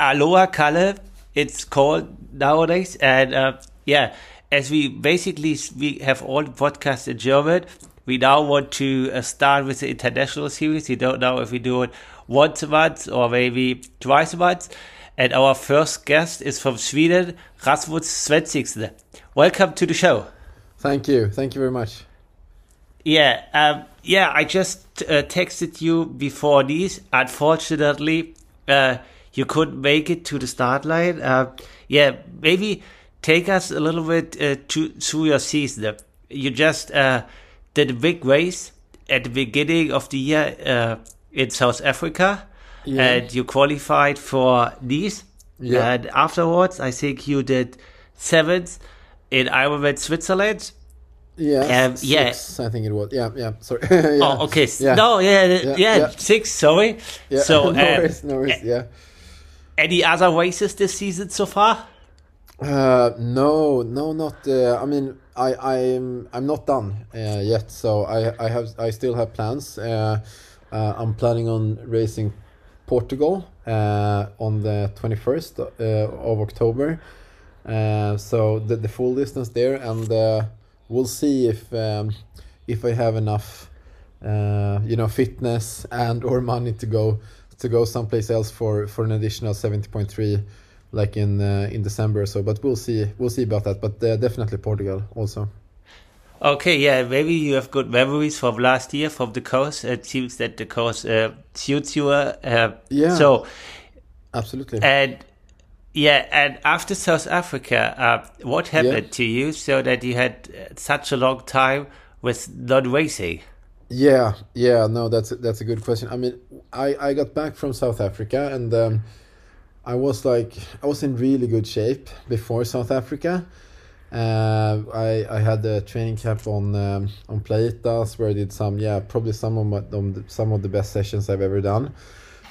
Aloha Kalle, it's called nowadays, and uh, yeah, as we basically we have all the podcasts in German, we now want to uh, start with the international series. We don't know if we do it once a month or maybe twice a month. And our first guest is from Sweden, Rasmus Svenningsson. Welcome to the show. Thank you. Thank you very much. Yeah, um, yeah. I just uh, texted you before this. Unfortunately, uh, you couldn't make it to the start line. Uh, yeah, maybe take us a little bit uh, to, through your season. You just uh, did a big race at the beginning of the year uh, in South Africa, Yeah. and you qualified for Nice. Yeah. And afterwards, I think you did seventh in Ironman Switzerland. Yeah. Um, yeah. six, I think it was. Yeah. Yeah. Sorry. yeah. Oh, okay. Yeah. No, yeah, yeah, Yeah, six. Sorry. Yeah. So, no uh, worries. No worries. Yeah. any other races this season so far? Uh, no, no, not. Uh, I mean, I, I'm, I'm not done uh, yet. So I, I have, I still have plans. Uh, uh, I'm planning on racing Portugal uh, on the 21st uh, of October. Uh, so the, the full distance there, and uh, we'll see if um, if I have enough, uh, you know, fitness and or money to go to go someplace else for for an additional 70.3 like in uh, in December or so. But we'll see. We'll see about that. But uh, definitely Portugal also. Okay, yeah, maybe you have good memories from last year from the course. It seems that the course uh, suits you. Uh, Yeah. So, Absolutely. and yeah, and after South Africa, uh, what happened Yeah. to you so that you had uh, such a long time with not racing? Yeah, yeah, no, that's that's a good question. I mean, I I got back from South Africa and um, I was like I was in really good shape before South Africa. Uh, I I had a training camp on um, on Playitas where I did some yeah probably some of my um, some of the best sessions I've ever done.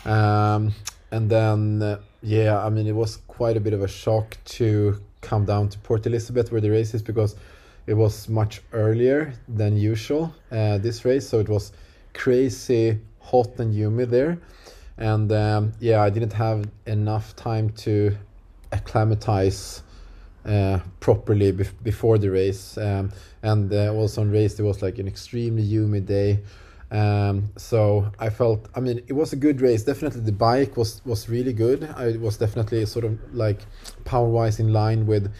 Um, and then uh, yeah, I mean it was quite a bit of a shock to come down to Port Elizabeth where the race is because it was much earlier than usual uh, this race. So it was crazy hot and humid there. And um, yeah i didn't have enough time to acclimatize uh, properly bef- before the race. Um, and uh, also on race there was like an extremely humid day um, so i felt i mean it was a good race. Definitely the bike was was really good. I was definitely sort of like power wise in line with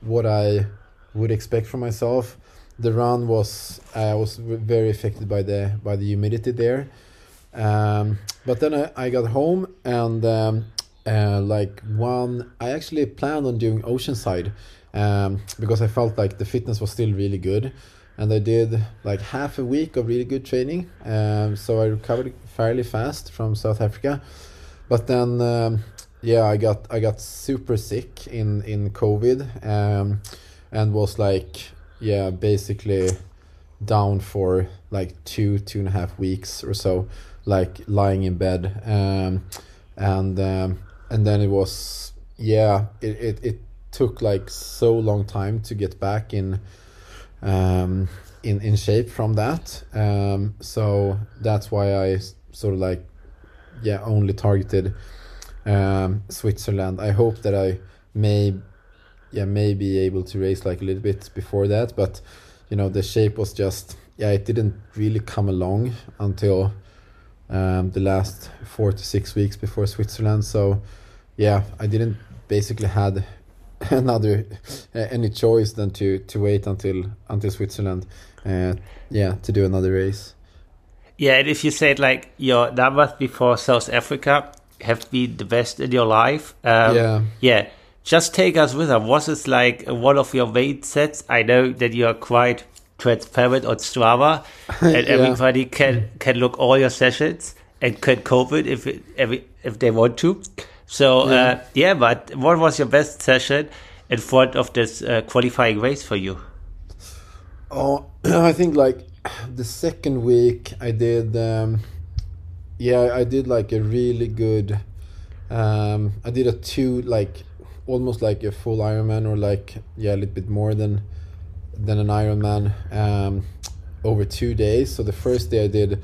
what i would expect from myself. The run was I was very affected by the by the humidity there, um, but then I, I got home and um, uh, like one I actually planned on doing Oceanside um, because I felt like the fitness was still really good, and I did like half a week of really good training. Um, so I recovered fairly fast from South Africa, but then um, yeah I got I got super sick in in COVID. Um, and was like yeah basically down for like two two and a half weeks or so like lying in bed um and um and then it was yeah it, it, it took like so long time to get back in um in in shape from that. Um so that's why I sort of like yeah only targeted um switzerland. I hope that i may yeah may be able to race like a little bit before that but you know the shape was just yeah it didn't really come along until um, the last four to six weeks before Switzerland. So yeah I didn't basically had another uh, any choice than to to wait until until Switzerland uh, yeah to do another race Yeah, and if you said like your that was before South Africa have been the best in your life, um, Yeah. yeah, just take us with them. Was it like one of your weight sets? I know that you are quite transparent on Strava, and Yeah. everybody can can look all your sessions and can cope it if it, every if they want to. So Yeah. uh, yeah, but what was your best session in front of this uh, qualifying race for you? Oh, I think like the second week I did. Um, yeah, I did like a really good. Um, I did a two like almost like a full Ironman or like yeah a little bit more than than an Ironman um, over two days. So the first day I did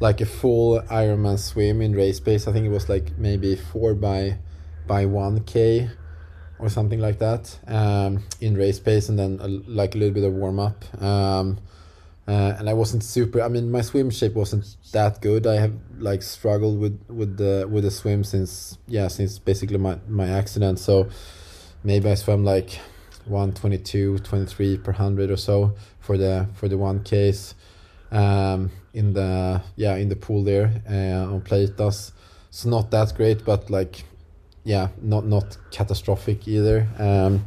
like a full Ironman swim in race pace. I think it was like maybe four by by one k or something like that um, in race pace, and then a, like a little bit of warm up. Um, uh, and I wasn't super. I mean, my swim shape wasn't that good. I have like struggled with with the with the swim since yeah since basically my my accident. So maybe I swam like 122 23 per 100 or so for the for the one case um, in the yeah in the pool there uh, on Playitas so not that great but like yeah not not catastrophic either. Um,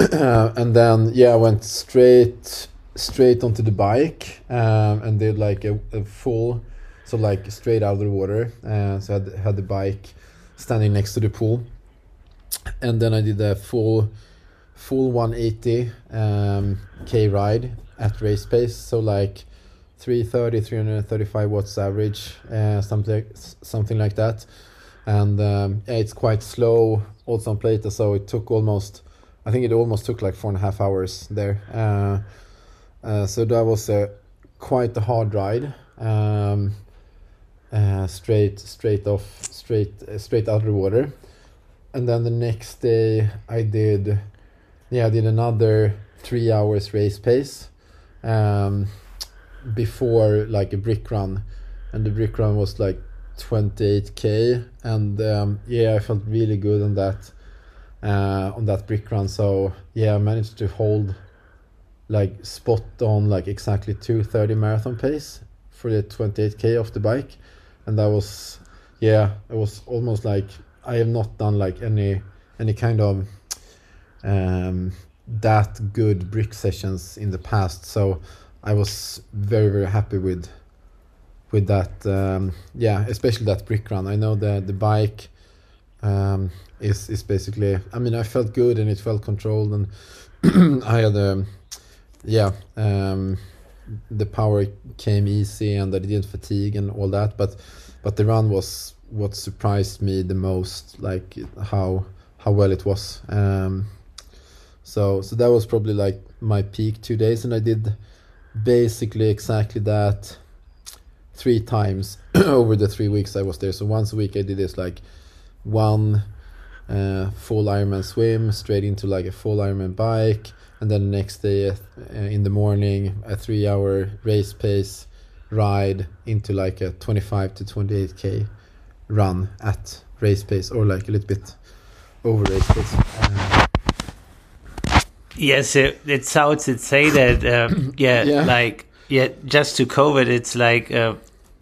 and then yeah I went straight straight onto the bike um, and did like a, a, full so like straight out of the water. Uh, so I had, had the bike standing next to the pool. And then I did a full full 180 um, k ride at race pace. So like 330 335 watts average uh, something something like that. And um, yeah, it's quite slow also on plate so it took almost i think it almost took like four and a half hours there. Uh, uh, so that was a quite a hard ride. Um, uh, straight straight off straight straight out of the water. And then the next day i did yeah, I did another three hours race pace. Um, before like a brick run, and the brick run was like 28k, and um, yeah, I felt really good on that uh, on that brick run. So yeah, I managed to hold like spot on like exactly 230 marathon pace for the 28k off the bike, and that was yeah, it was almost like I have not done like any any kind of um, that good brick sessions in the past. So I was very very happy with with that. Um, yeah, especially that brick run. I know the the bike um, is is basically. I mean, I felt good and it felt controlled, and I had a um, yeah. Um, the power came easy and I didn't fatigue and all that, but but the run was what surprised me the most, like how how well it was. Um, so so that was probably like my peak two days, and I did basically exactly that three times over the three weeks I was there. So once a week I did this like one uh, full Ironman swim straight into like a full Ironman bike, and then the next day uh, in the morning a three-hour race pace ride into like a 25 to 28k run at race pace or like a little bit over race pace. Uh, Yes, it, it sounds say that, uh, yeah, yeah, like, yeah, just to COVID, it's like, uh,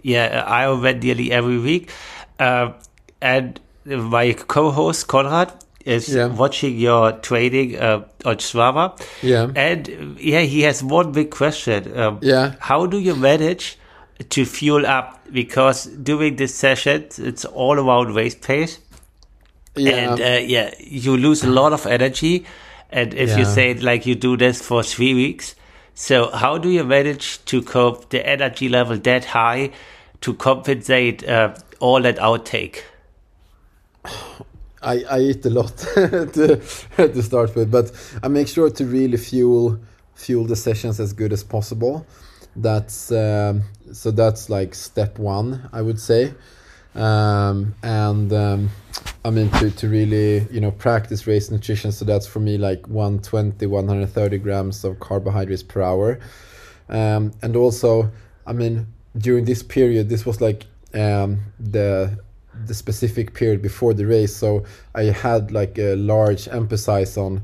yeah, I went nearly every week. Uh, and my co host, Conrad, is yeah. watching your training uh, on. Yeah. And yeah, he has one big question. Um, yeah. How do you manage to fuel up? Because during this session, it's all around race pace. Yeah. And uh, yeah, you lose a lot of energy and if yeah. you say like you do this for three weeks, so how do you manage to cope the energy level that high to compensate uh, all that outtake? I, I eat a lot to, to start with, but I make sure to really fuel fuel the sessions as good as possible. That's um, so that's like step one, I would say, um, and um, I mean to, to really you know practice race nutrition. So that's for me like 120 130 grams of carbohydrates per hour. Um, and also I mean during this period this was like um, the the specific period before the race. So I had like a large emphasis on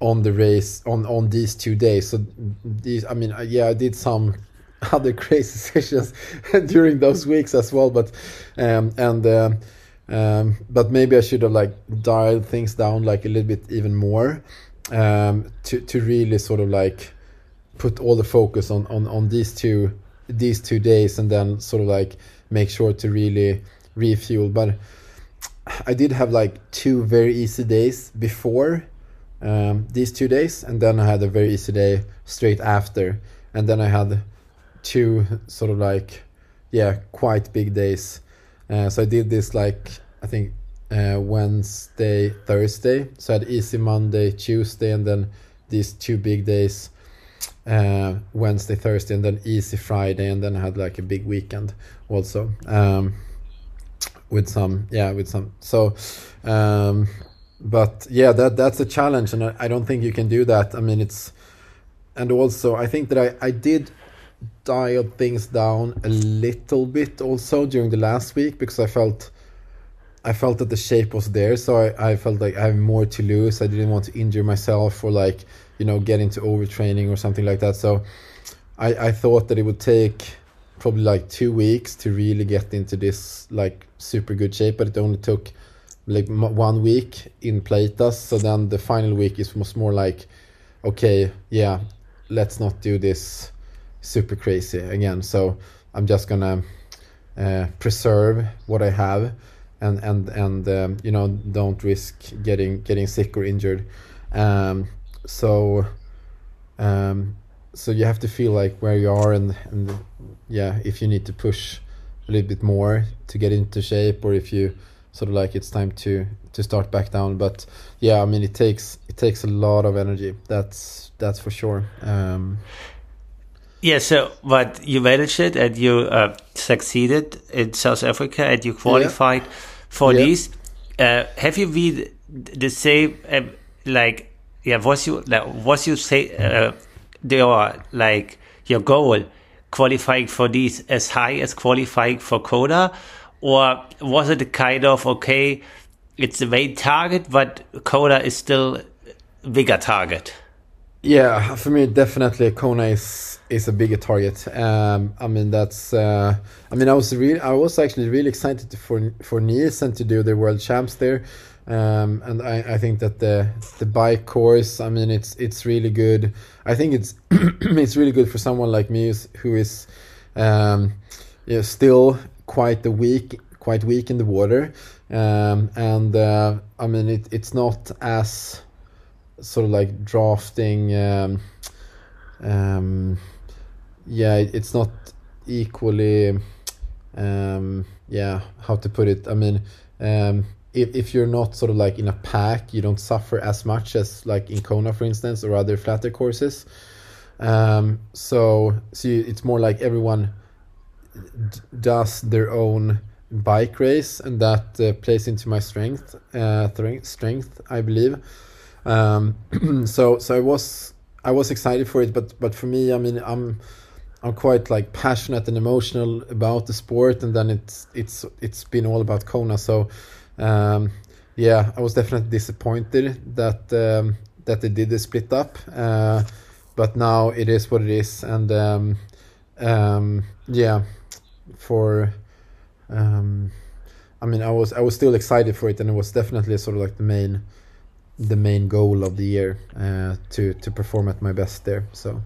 on the race on on these two days. So these I mean yeah I did some other crazy sessions during those weeks as well. But um, and uh, um, but maybe I should have like dialed things down like a little bit even more um, to to really sort of like put all the focus on on on these two these two days and then sort of like make sure to really refuel. But I did have like two very easy days before um, these two days, and then I had a very easy day straight after, and then I had two sort of like yeah quite big days uh, so I did this like I think uh, Wednesday, Thursday. So I had easy Monday, Tuesday, and then these two big days, uh, Wednesday, Thursday, and then easy Friday, and then I had like a big weekend also. Um, with some, yeah, with some. So, um, but yeah, that that's a challenge, and I, I don't think you can do that. I mean, it's, and also I think that I I did dial things down a little bit also during the last week because I felt I felt that the shape was there, so I, I felt like I have more to lose. I didn't want to injure myself or like you know get into overtraining or something like that. So I I thought that it would take probably like two weeks to really get into this like super good shape, but it only took like one week in Playitas. So then the final week is was more like, okay, yeah, let's not do this super crazy again. So I'm just gonna uh, preserve what I have and and and um, you know don't risk getting getting sick or injured. Um, so um, so you have to feel like where you are and and yeah if you need to push a little bit more to get into shape or if you sort of like it's time to to start back down. But yeah i mean it takes it takes a lot of energy. That's that's for sure. Um, yeah, so but you managed it and you uh, succeeded in South Africa and you qualified yeah for yeah. Nice. Uh, have you been the same? Um, like, yeah, was you like was you say uh, your like your goal qualifying for Nice as high as qualifying for Kona, or was it a kind of okay? It's the main target, but Kona is still bigger target. Yeah, for me, definitely Kona is is a bigger target. Um, I mean, that's. Uh, I mean, I was really, I was actually really excited for for Nielsen to do the world champs there, um, and I, I think that the the bike course. I mean, it's it's really good. I think it's it's really good for someone like me who is, um, yeah, still quite a weak quite weak in the water, um, and uh, I mean, it it's not as sort of like drafting um, um, yeah it, it's not equally um, yeah how to put it. I mean um, if, if you're not sort of like in a pack you don't suffer as much as like in kona for instance or other flatter courses. Um, so so it's more like everyone does their own bike race and that uh, plays into my strength uh, strength i believe um, so so I was I was excited for it, but but for me, I mean, I'm I'm quite like passionate and emotional about the sport, and then it's it's it's been all about Kona. So um, yeah, I was definitely disappointed that um, that they did the split up, uh, but now it is what it is, and um, um, yeah, for um, I mean, I was I was still excited for it, and it was definitely sort of like the main the main goal of the year uh, to to perform at my best there. So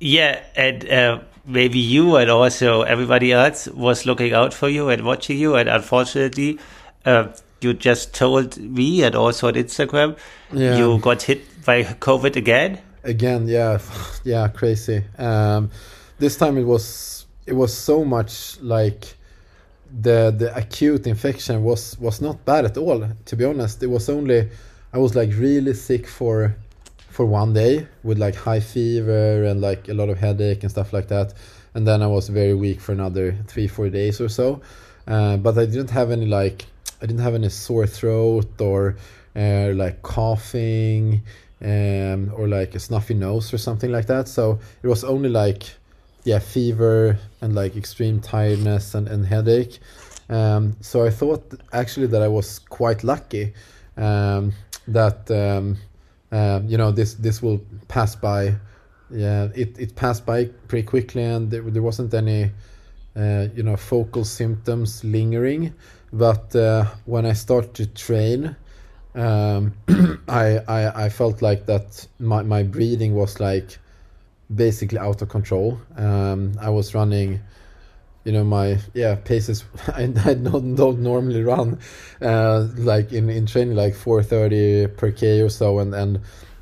yeah, and uh, maybe you and also everybody else was looking out for you and watching you, and unfortunately, uh, you just told me and also on Instagram yeah. you got hit by COVID again. Again, yeah, yeah, crazy. Um, this time it was it was so much like the the acute infection was was not bad at all. To be honest, it was only I was like really sick for for one day with like high fever and like a lot of headache and stuff like that. And then I was very weak for another three four days or so. Uh, but I didn't have any like I didn't have any sore throat or uh, like coughing um, or like a snuffy nose or something like that. So it was only like yeah fever and like extreme tiredness and, and headache. Um, so I thought actually that I was quite lucky. Um, that um, uh, you know this this will pass by. Yeah, it, it passed by pretty quickly, and there, there wasn't any uh, you know focal symptoms lingering. But uh, when I started to train, um, I, I I felt like that my my breathing was like basically out of control. Um, I was running you know my yeah paces I, I don't, don't normally run uh, like in, in training like 430 per k or so and and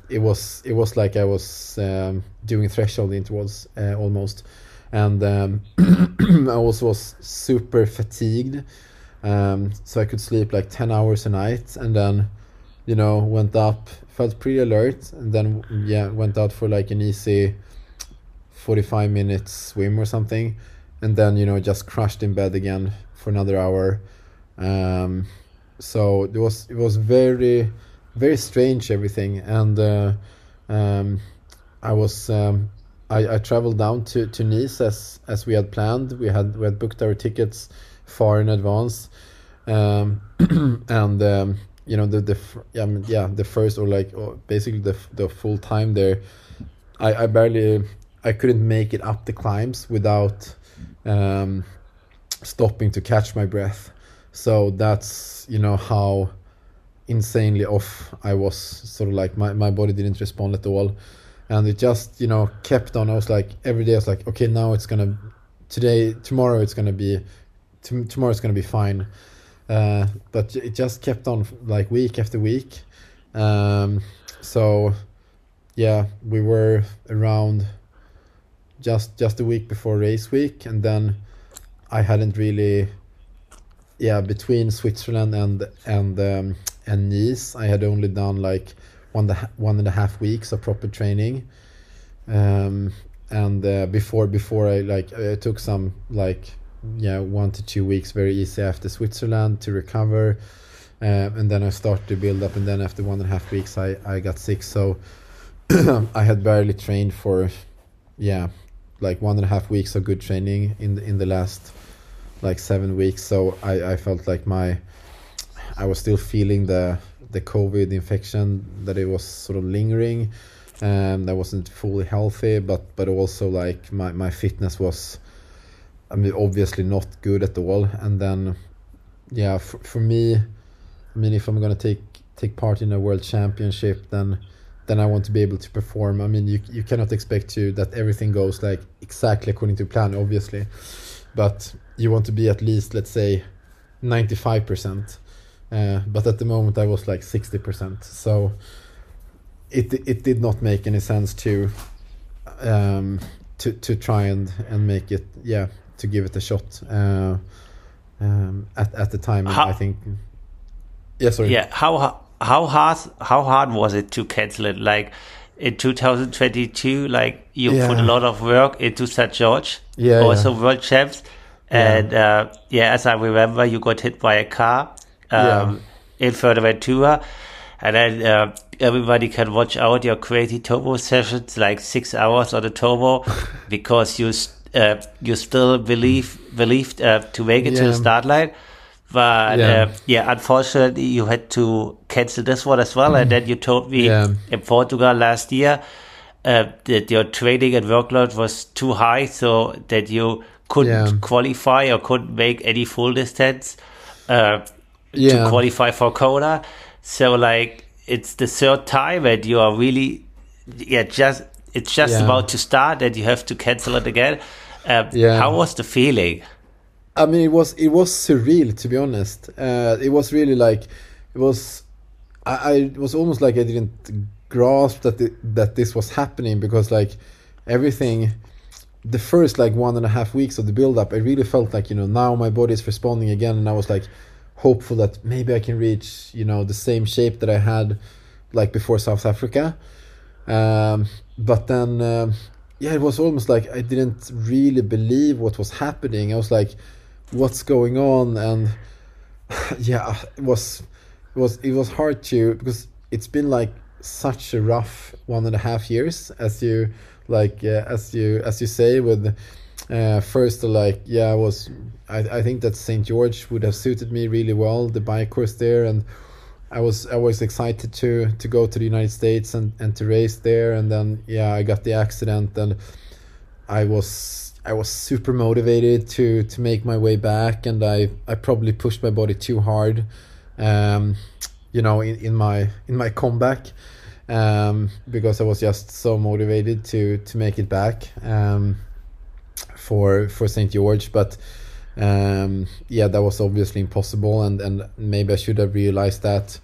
it was it was like I was um, doing threshold intervals uh, almost. And um, I also was super fatigued Um, so I could sleep like ten hours a night, and then, you know, went up, felt pretty alert, and then yeah, went out for like an easy forty five minutes swim or something, and then you know just crashed in bed again for another hour. Um, so it was it was very very strange everything, and uh, um, I was um, I, I traveled down to, to Nice as as we had planned. We had we had booked our tickets far in advance, um, and um, you know the the mean, yeah the first or like or basically the the full time there, I I barely I couldn't make it up the climbs without um, stopping to catch my breath. So that's you know how insanely off I was. Sort of like my my body didn't respond at all and it just you know kept on. I was like every day I was like, okay, now it's gonna today tomorrow it's gonna be t- tomorrow it's gonna be fine. Uh, but it just kept on like week after week. Um, so yeah, we were around just just a week before race week, and then I hadn't really yeah between Switzerland and and um, and Nice I had only done like one the one and a half weeks of proper training. Um, and uh, before before I like I took some like yeah one to two weeks very easy after Switzerland to recover. Uh, and then I started to build up and then after one and a half weeks I, I got sick. So I had barely trained for yeah like one and a half weeks of good training in the, in the last like seven weeks so I, I felt like my I was still feeling the the COVID infection that it was sort of lingering. Um, and I wasn't fully healthy, but but also like my, my fitness was, I mean, obviously not good at all. And then, yeah, for, for me, I mean, if I'm gonna take take part in a world championship, then then I want to be able to perform. I mean, you you cannot expect to that everything goes like exactly according to plan, obviously, but you want to be at least let's say ninety five percent uh, but at the moment I was like 60%. So it it did not make any sense to um, to to try and and make it yeah to give it a shot uh, um, at at the time how, I think yeah sorry yeah how how hard how hard was it to cancel it like in 2022 like you yeah. put a lot of work into St George yeah also yeah. world champs and yeah. Uh, yeah as I remember you got hit by a car um, in Fuerteventura. And then uh, everybody can watch out your crazy turbo sessions, like six hours on the turbo, because you uh, you still believe believed uh, to make it to the start line. But yeah. Uh, yeah. unfortunately, you had to cancel this one as well. And then you told me yeah. in Portugal last year uh, that your training and workload was too high, so that you couldn't qualify or couldn't make any full distance. Uh, yeah. to qualify for Kona. So like it's the third time and you are really yeah just it's just yeah. about to start and you have to cancel it again. Um, yeah. How was the feeling? I mean, it was it was surreal to be honest. Uh, it was really like it was. I, I it was almost like I didn't grasp that the, that this was happening because like everything the first like one and a half weeks of the build up i really felt like you know now my body is responding again and i was like hopeful that maybe I can reach you know the same shape that I had like before South Africa. Um, but then uh, yeah, it was almost like I didn't really believe what was happening. I was like, what's going on? And yeah, it was it was it was hard to because it's been like such a rough one and a half years as you like uh, as you as you say with uh, first like yeah i was I, I think that st george would have suited me really well the bike course there and i was i was excited to to go to the united states and and to race there and then yeah i got the accident and i was i was super motivated to to make my way back and i i probably pushed my body too hard um you know in, in my in my comeback um because i was just so motivated to to make it back um for for St George, but um, yeah, that was obviously impossible, and and maybe I should have realized that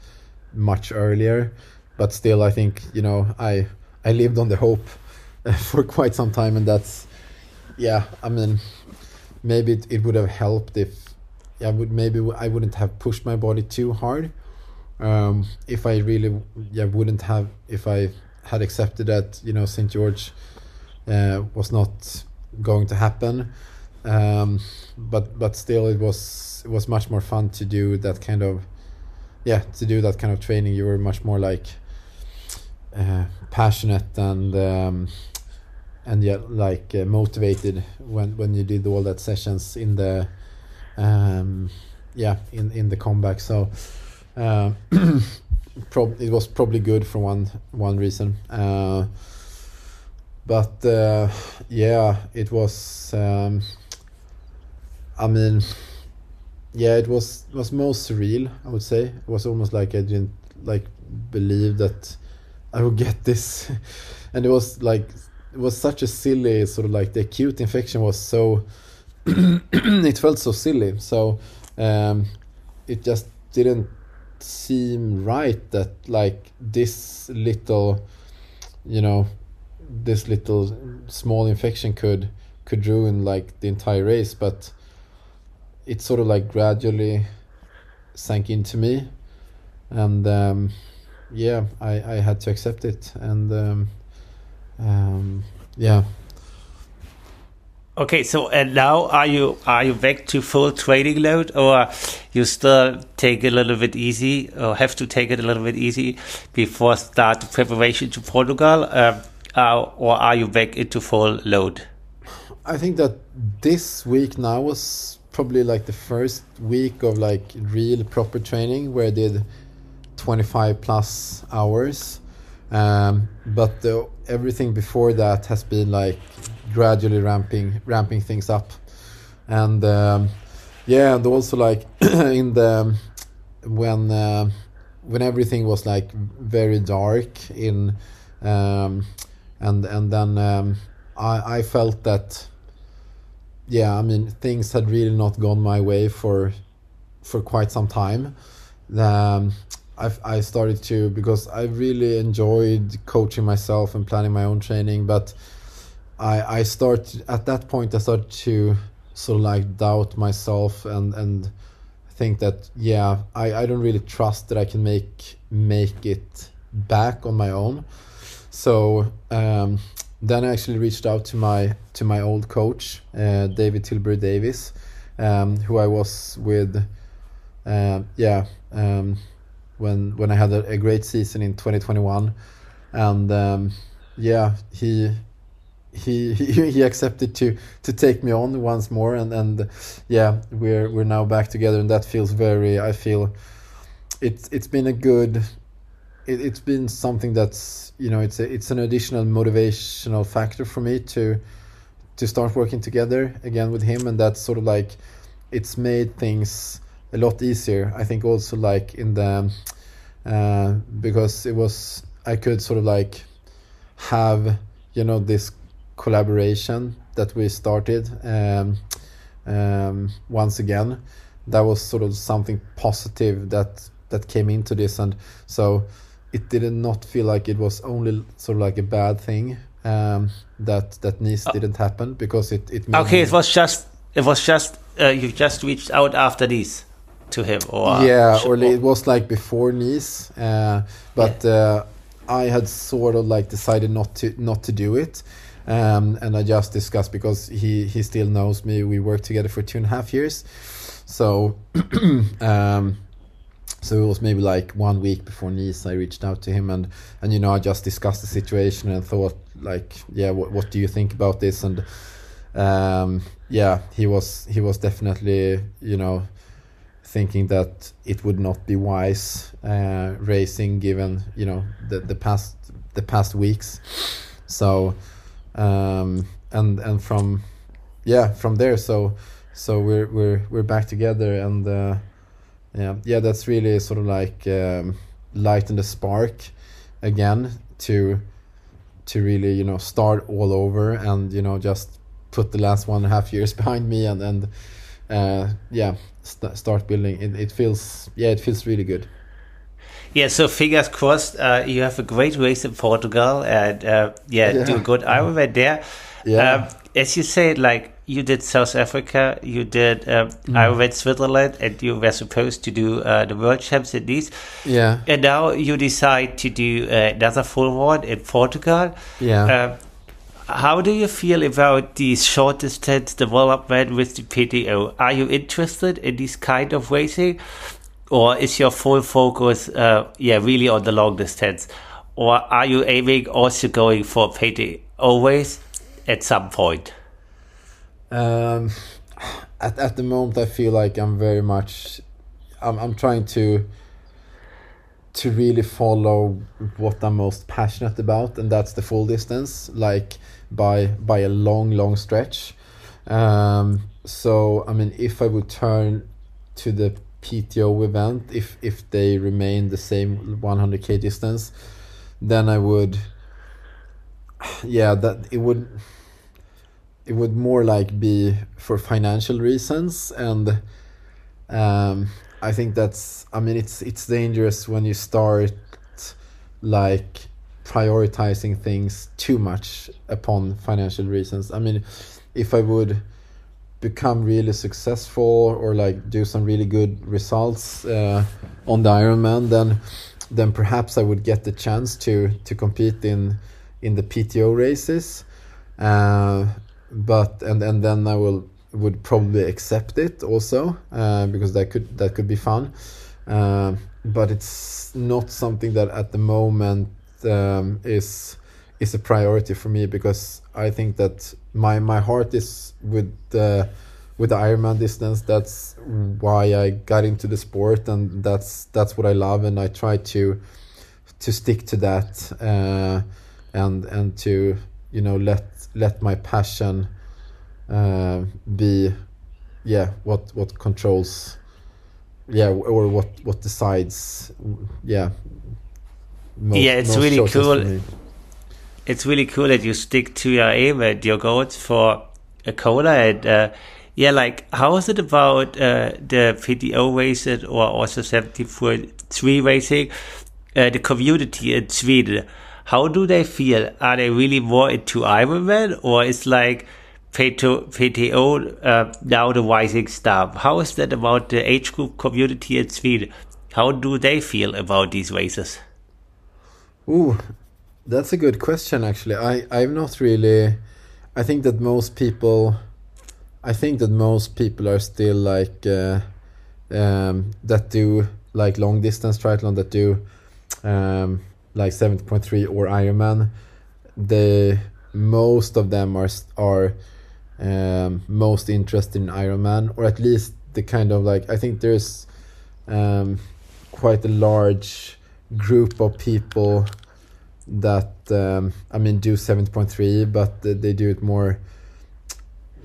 much earlier. But still, I think you know I I lived on the hope for quite some time, and that's yeah. I mean, maybe it, it would have helped if I would maybe I wouldn't have pushed my body too hard um, if I really yeah wouldn't have if I had accepted that you know St George uh, was not going to happen um, but but still it was it was much more fun to do that kind of yeah to do that kind of training you were much more like uh, passionate and um, and yet like uh, motivated when when you did all that sessions in the um, yeah in in the comeback. So uh, prob- it was probably good for one one reason. Uh, but uh, yeah it was um, I mean yeah it was was most surreal I would say. It was almost like I didn't like believe that I would get this. And it was like it was such a silly sort of like the acute infection was so it felt so silly. So um, it just didn't seem right that like this little you know this little small infection could could ruin like the entire race. But it sort of like gradually sank into me. And um, yeah I, I had to accept it. And um, um, yeah Okay, so and now are you are you back to full training load, or you still take it a little bit easy, or have to take it a little bit easy before start preparation to Portugal, uh, uh, or are you back into full load? I think that this week now was probably like the first week of like real proper training where I did 25 plus hours um, but the, everything before that has been like gradually ramping ramping things up. And um, yeah and also like in the when uh, when everything was like very dark in um, and and then um, I I felt that yeah I mean things had really not gone my way for for quite some time. Um, I, I started to because I really enjoyed coaching myself and planning my own training, but I I started at that point I started to sort of like doubt myself and and think that yeah I, I don't really trust that I can make make it back on my own. So um, then I actually reached out to my to my old coach uh, David Tilbury Davis, um, who I was with. Uh, yeah. Um, when when I had a, a great season in 2021, and um, yeah, he he he accepted to to take me on once more, and and yeah, we're we're now back together, and that feels very. I feel it's it's been a good. It, it's been something that's you know it's a, it's an additional motivational factor for me to to start working together again with him and that's sort of like it's made things a lot easier. I think also like in the uh, because it was I could sort of like have you know this collaboration that we started um, um, once again. That was sort of something positive that that came into this, and so it did not not feel like it was only sort of like a bad thing um, that that Nice uh, didn't happen because it it. okay, it was just it was just uh, you just reached out after this to him or yeah or it was like before Nice uh, but yeah. uh, I had sort of like decided not to not to do it um, and I just discussed because he he still knows me. We worked together for two and a half years. So um, so it was maybe like one week before Nice I reached out to him and and you know I just discussed the situation and thought like yeah what, what do you think about this? And um, yeah he was he was definitely you know thinking that it would not be wise uh, racing given you know the the past the past weeks. So um, and and from yeah from there so so we're we're we're back together and uh, yeah yeah that's really sort of like um, lighten the spark again to to really you know start all over and you know just put the last one and a half years behind me and and uh, yeah st start building it, it feels yeah it feels really good yeah so fingers crossed uh, you have a great race in portugal and uh, yeah, yeah, do a good ironman there yeah. Um, as you said, like you did South Africa, you did um, mm. Ironman Switzerland, and you were supposed to do uh, the World Champs in Nice. Yeah. And now you decide to do uh, another full one in Portugal. Yeah. Um, how do you feel about the short distance development with the PTO? Are you interested in this kind of racing, or is your full focus, uh, yeah, really on the long distance, or are you aiming also going for PTO always at some point? Um, at at the moment, I feel like I'm very much, I'm I'm trying to to really follow what I'm most passionate about, and that's the full distance, like by by a long, long stretch. Um, so I mean, if I would turn to the PTO event, if if they remain the same 100k distance, then I would. Yeah, that it would. It would more like be for financial reasons and. Um, I think that's I mean it's it's dangerous when you start like prioritizing things too much upon financial reasons. I mean if I would become really successful or like do some really good results uh, on the Ironman then then perhaps I would get the chance to to compete in in the PTO races uh, but and and then I will would probably accept it also uh, because that could that could be fun uh, but it's not something that at the moment um, is is a priority for me because I think that my my heart is with the with the Ironman distance. That's why I got into the sport and that's that's what I love and I try to to stick to that uh, and and to you know let let my passion uh, be yeah what what controls yeah or what what decides yeah most, yeah it's really cool it's really cool that you stick to your aim and your goals for a Kona and uh, yeah like how is it about uh, the PTO racing or also 73 racing uh, the community in Sweden how do they feel are they really more into Ironman or is like PTO, PTO uh, now the rising star. How is that about the age group community in Sweden? How do they feel about these races? Ooh, that's a good question. Actually, I I'm not really. I think that most people, I think that most people are still like uh, um, that do like long distance triathlon that do um, like seventy point three or Ironman. The most of them are are um, most interested in Ironman, or at least the kind of like I think there's um, quite a large group of people that um, I mean do seven point three, but they do it more.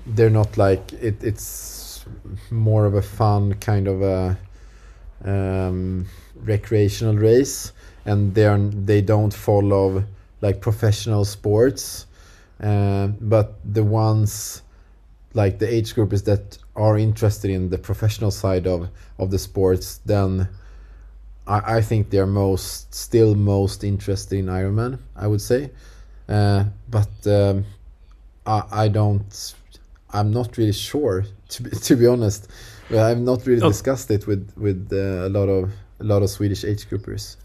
They're not like it. It's more of a fun kind of a um, recreational race, and they are they don't follow like professional sports uh, but the ones like the age group is that are interested in the professional side of of the sports then I, I think they're most still most interested in Ironman I would say. Uh, but um, I, I don't I'm not really sure to be, to be honest. I've not really oh. discussed it with with uh, a lot of a lot of Swedish age groupers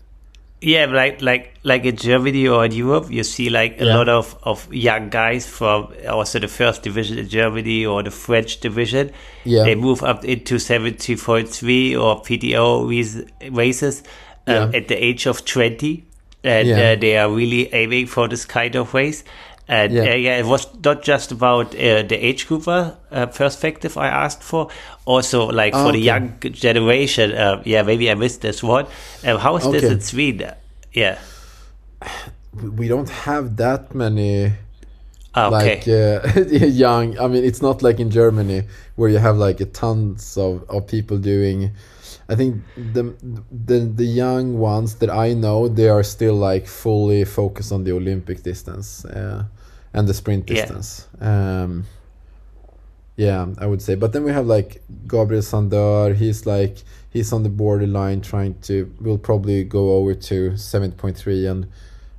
yeah, like like like in Germany or in Europe, you see like a yeah. lot of of young guys from also the first division in Germany or the French division. Yeah, they move up into seventy three or PTO races um, yeah. at the age of twenty, and yeah. uh, they are really aiming for this kind of race. And yeah. Uh, yeah, it was not just about uh, the age group uh, perspective I asked for, also like for okay. the young generation. Uh, yeah, maybe I missed this one. Um, how is okay. this in Sweden? Yeah, we don't have that many. Ah, okay. Like uh, young, I mean, it's not like in Germany where you have like tons of, of people doing I think the the the young ones that I know they are still like fully focused on the Olympic distance uh, and the sprint distance. Yeah. Um, yeah, I would say. But then we have like Gabriel Sandor. He's like he's on the borderline, trying to. Will probably go over to seven point three and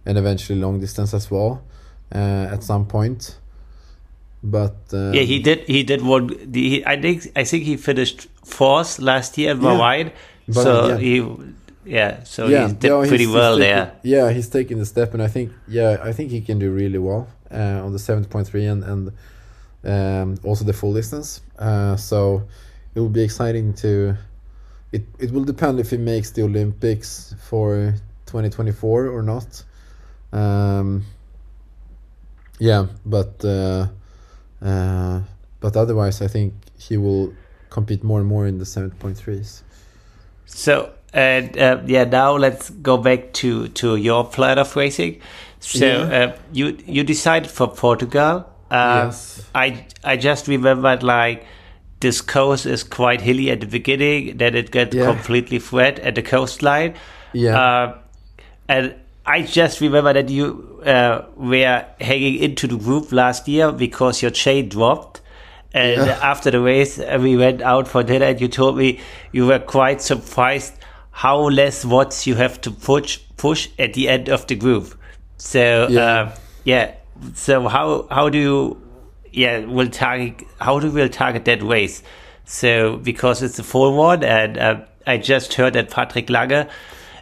and eventually long distance as well uh, at some point. But um, yeah, he did. He did. The, he, I think. I think he finished fourth last year at Bahrain. Bahrain, so yeah. he, yeah. So yeah, he did he's- pretty he's well taking- there. Yeah, he's taking the step, and I think yeah, I think he can do really well uh, on the seven point three and and um, also the full distance. Uh, so it will be exciting to. It it will depend if he makes the Olympics for twenty twenty four or not. Um, yeah, but uh, uh, but otherwise, I think he will compete more and more in the seven point threes. So and uh, yeah, now let's go back to to your plan of racing. So Yeah. uh, you you decided for Portugal. Uh, Yes. I I just remembered like this coast is quite hilly at the beginning, then it gets Yeah. completely flat at the coastline. Yeah. Uh, and I just remember that you uh, were hanging into the group last year because your chain dropped. And Yeah. after the race, uh, we went out for dinner, and you told me you were quite surprised how less watts you have to push push at the end of the group. So Yeah. uh, yeah. So how how do you yeah will target how do we target that race? So because it's a full one, and uh, I just heard that Patrick Lange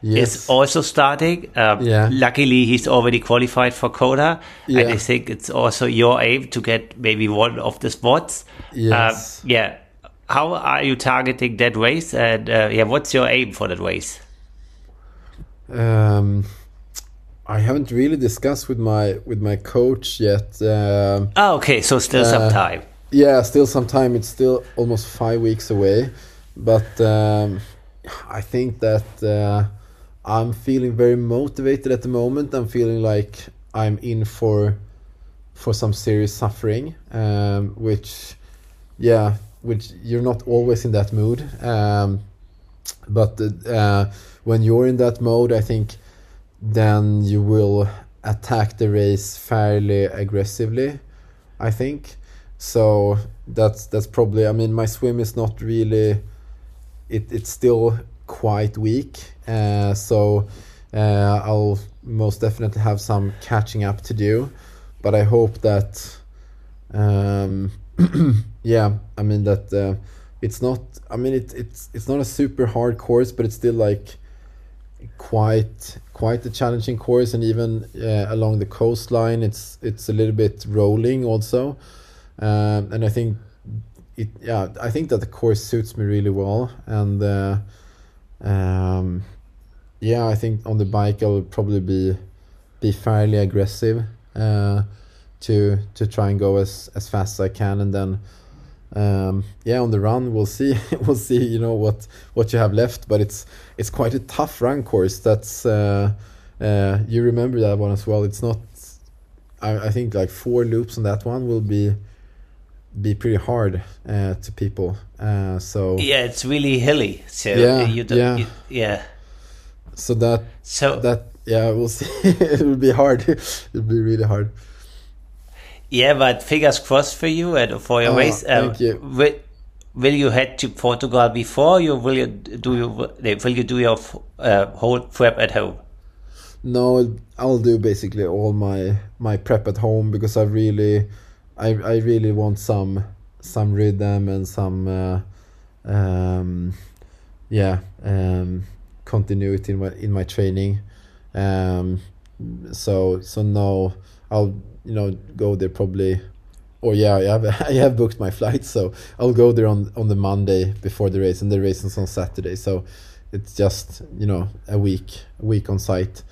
Yes. is also starting. Um, Yeah. Luckily, he's already qualified for Kona, and I think it's also your aim to get maybe one of the spots. Yes. Um, yeah. How are you targeting that race? And uh, yeah, what's your aim for that race? Um, I haven't really discussed with my with my coach yet. Um, Oh, okay, so still some Uh, time. yeah, still some time. It's still almost five weeks away, but um, I think that uh, I'm feeling very motivated at the moment. I'm feeling like I'm in for for some serious suffering, um, which, yeah, which you're not always in that mood. Um, but uh, when you're in that mode, I think then you will attack the race fairly aggressively. I think so. That's that's probably. I mean, my swim is not really. It it's still quite weak. Uh, so uh, I'll most definitely have some catching up to do, but I hope that. Um, yeah, I mean that uh, it's not. I mean it, it's it's not a super hard course, but it's still like quite quite a challenging course, and even uh, along the coastline, it's it's a little bit rolling also, um, and I think it. Yeah, I think that the course suits me really well, and uh, um, yeah, I think on the bike I will probably be be fairly aggressive uh, to to try and go as as fast as I can, and then um, yeah, on the run we'll see we'll see you know what what you have left, but it's it's quite a tough run course. That's uh, uh, you remember that one as well. It's not. I, I think like four loops on that one will be be pretty hard uh, to people. Uh, so Yeah, it's really hilly. So Yeah, you don't, yeah. You, yeah. so that So that yeah we'll see. it will be hard. It'll be really hard. yeah, but fingers crossed for you and for your Oh, race. Um, thank you. Will, will you head to Portugal before you will you do you will you do your uh, whole prep at home? No, I'll do basically all my my prep at home because I really, I I really want some some rhythm and some, uh, um, yeah, um, continuity in my in my training. Um, so so no, I'll you know go there probably, or yeah, I have I have booked my flight, so I'll go there on on the Monday before the race, and the race is on Saturday. So it's just you know a week a week on site.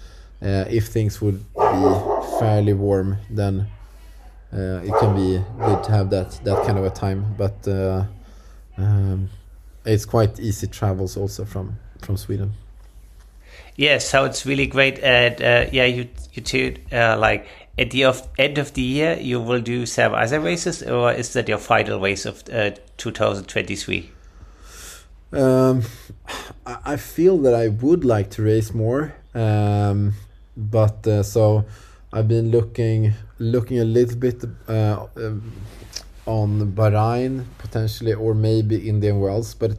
Uh, if things would be fairly warm, then it can be good to have that that kind of a time. But uh, um, it's quite easy travels also from from Sweden. Yeah, so it's really great. And uh, yeah, you you two uh, like at the of, end of the year you will do some other races, or is that your final race of uh, 2023? Um, I I feel that I would like to race more, um, but uh, so I've been looking looking a little bit uh, um, on Bahrain potentially, or maybe Indian Wells, but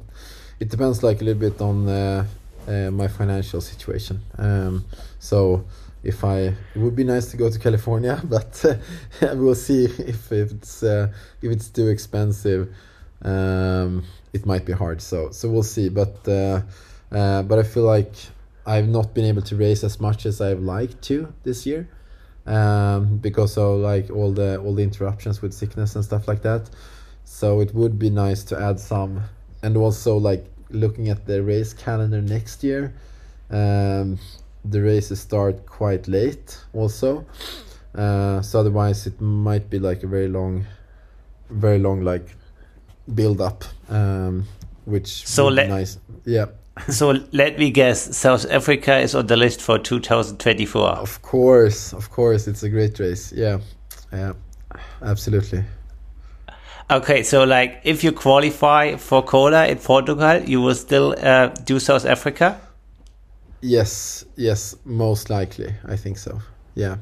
it, depends like a little bit on uh, uh, my financial situation. Um, so if I it would be nice to go to California, but we'll see if it's uh, if it's too expensive. Um, it might be hard. So so we'll see. But uh, uh, but I feel like I've not been able to race as much as I've liked to this year um, because of like all the all the interruptions with sickness and stuff like that. So it would be nice to add some, and also like looking at the race calendar next year. Um, the races start quite late also, uh, so otherwise it might be like a very long, very long like build up, um, which so would be nice. Yeah. so let me guess, South Africa is on the list for 2024. Of course, of course, it's a great race. Yeah, yeah, absolutely. Okay, so like if you qualify for Kona in Portugal, you will still uh, do South Africa. Yes, yes, most likely. I think so. Yeah.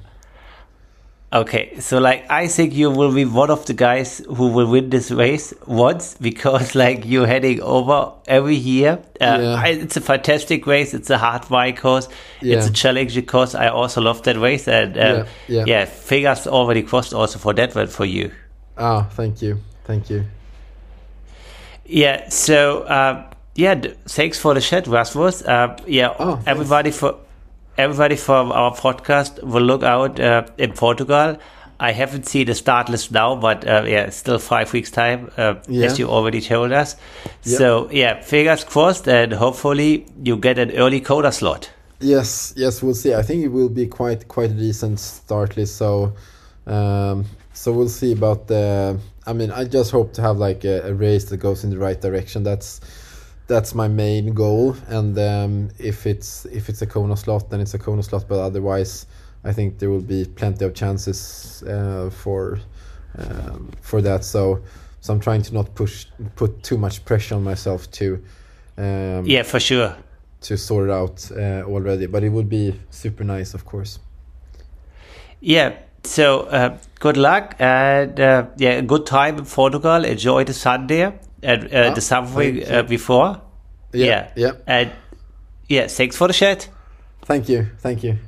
Okay, so like I think you will be one of the guys who will win this race once because like you're heading over every year. Uh, yeah. I, it's a fantastic race. It's a hard bike course. Yeah. It's a challenging course. I also love that race, and uh, yeah, yeah. yeah, fingers already crossed also for that one for you. Ah, thank you, thank you. Yeah. So uh, yeah, thanks for the chat, Rasmus. Uh, yeah, oh, everybody for everybody from our podcast will look out uh, in Portugal. I haven't seen the start list now, but uh, yeah, still five weeks time, uh, yeah. as you already told us. Yep. So yeah, fingers crossed, and hopefully you get an early Kona slot. Yes, yes, we'll see. I think it will be quite quite a decent start list. So, um, so we'll see about the. I mean, I just hope to have like a, a race that goes in the right direction. That's that's my main goal. And um, if it's if it's a Kona slot, then it's a Kona slot. But otherwise, I think there will be plenty of chances uh, for um, for that. So so I'm trying to not push put too much pressure on myself to. Um, yeah, for sure. To sort it out uh, already, but it would be super nice, of course. Yeah. So uh, good luck and uh, yeah, good time in Portugal. Enjoy the sun there at uh, oh, the subway uh, before. Yeah, yeah, and yeah, thanks for the chat. Thank you, thank you.